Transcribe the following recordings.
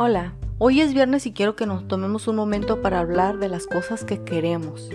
Hola, hoy es viernes y quiero que nos tomemos un momento para hablar de las cosas que queremos.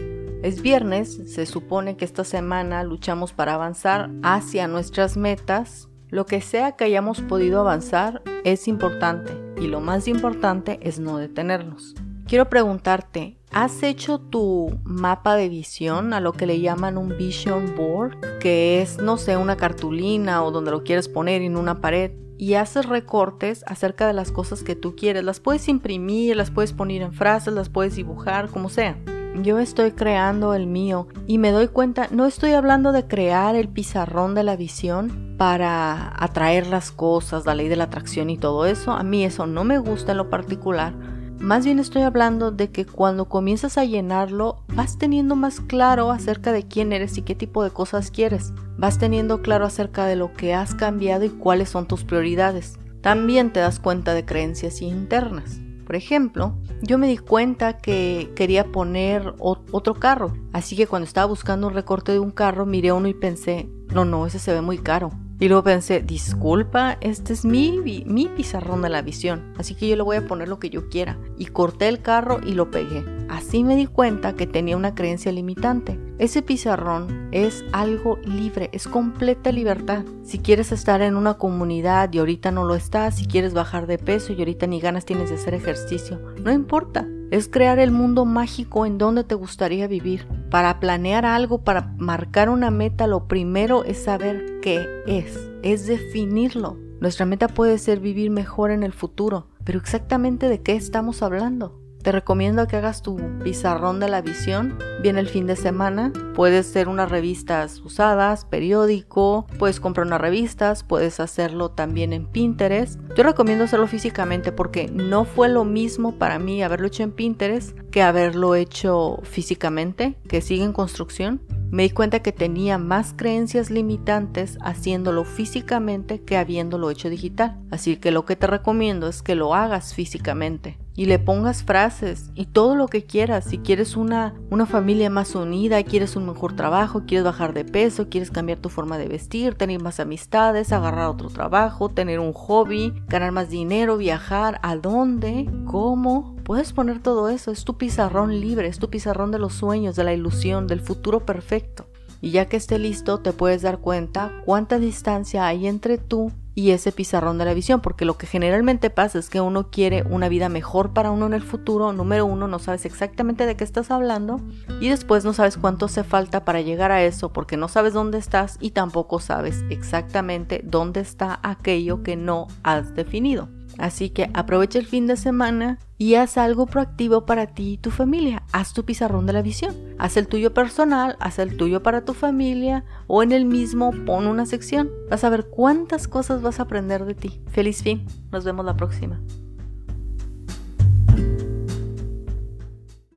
Es viernes, se supone que esta semana luchamos para avanzar hacia nuestras metas. Lo que sea que hayamos podido avanzar es importante y lo más importante es no detenernos. Quiero preguntarte, ¿has hecho tu mapa de visión a lo que le llaman un vision board? Que es, no sé, una cartulina o donde lo quieres poner en una pared y haces recortes acerca de las cosas que tú quieres. Las puedes imprimir, las puedes poner en frases, las puedes dibujar, como sea. Yo estoy creando el mío y me doy cuenta, no estoy hablando de crear el pizarrón de la visión para atraer las cosas, la ley de la atracción y todo eso. A mí eso no me gusta en lo particular. Más bien estoy hablando de que cuando comienzas a llenarlo, vas teniendo más claro acerca de quién eres y qué tipo de cosas quieres. Vas teniendo claro acerca de lo que has cambiado y cuáles son tus prioridades. También te das cuenta de creencias internas. Por ejemplo, yo me di cuenta que quería poner otro carro, así que cuando estaba buscando un recorte de un carro, miré uno y pensé, no, no, ese se ve muy caro. Y luego pensé, disculpa, este es mi, mi pizarrón de la visión, así que yo le voy a poner lo que yo quiera. Y corté el carro y lo pegué. Así me di cuenta que tenía una creencia limitante. Ese pizarrón es algo libre, es completa libertad. Si quieres estar en una comunidad y ahorita no lo estás, si quieres bajar de peso y ahorita ni ganas tienes de hacer ejercicio, no importa. Es crear el mundo mágico en donde te gustaría vivir. Para planear algo, para marcar una meta, lo primero es saber qué es, es definirlo. Nuestra meta puede ser vivir mejor en el futuro, pero exactamente de qué estamos hablando. Te recomiendo que hagas tu pizarrón de la visión. Viene el fin de semana. Puedes ser unas revistas usadas, periódico. Puedes comprar unas revistas. Puedes hacerlo también en Pinterest. Yo recomiendo hacerlo físicamente porque no fue lo mismo para mí haberlo hecho en Pinterest que haberlo hecho físicamente, que sigue en construcción. Me di cuenta que tenía más creencias limitantes haciéndolo físicamente que habiéndolo hecho digital. Así que lo que te recomiendo es que lo hagas físicamente y le pongas frases y todo lo que quieras. Si quieres una, una familia más unida, quieres un mejor trabajo, quieres bajar de peso, quieres cambiar tu forma de vestir, tener más amistades, agarrar otro trabajo, tener un hobby, ganar más dinero, viajar, ¿a dónde? ¿Cómo? Puedes poner todo eso, es tu pizarrón libre, es tu pizarrón de los sueños, de la ilusión, del futuro perfecto. Y ya que esté listo, te puedes dar cuenta cuánta distancia hay entre tú y ese pizarrón de la visión, porque lo que generalmente pasa es que uno quiere una vida mejor para uno en el futuro, número uno, no sabes exactamente de qué estás hablando y después no sabes cuánto hace falta para llegar a eso porque no sabes dónde estás y tampoco sabes exactamente dónde está aquello que no has definido. Así que aprovecha el fin de semana y haz algo proactivo para ti y tu familia. Haz tu pizarrón de la visión. Haz el tuyo personal, haz el tuyo para tu familia o en el mismo pon una sección. Vas a ver cuántas cosas vas a aprender de ti. Feliz fin. Nos vemos la próxima.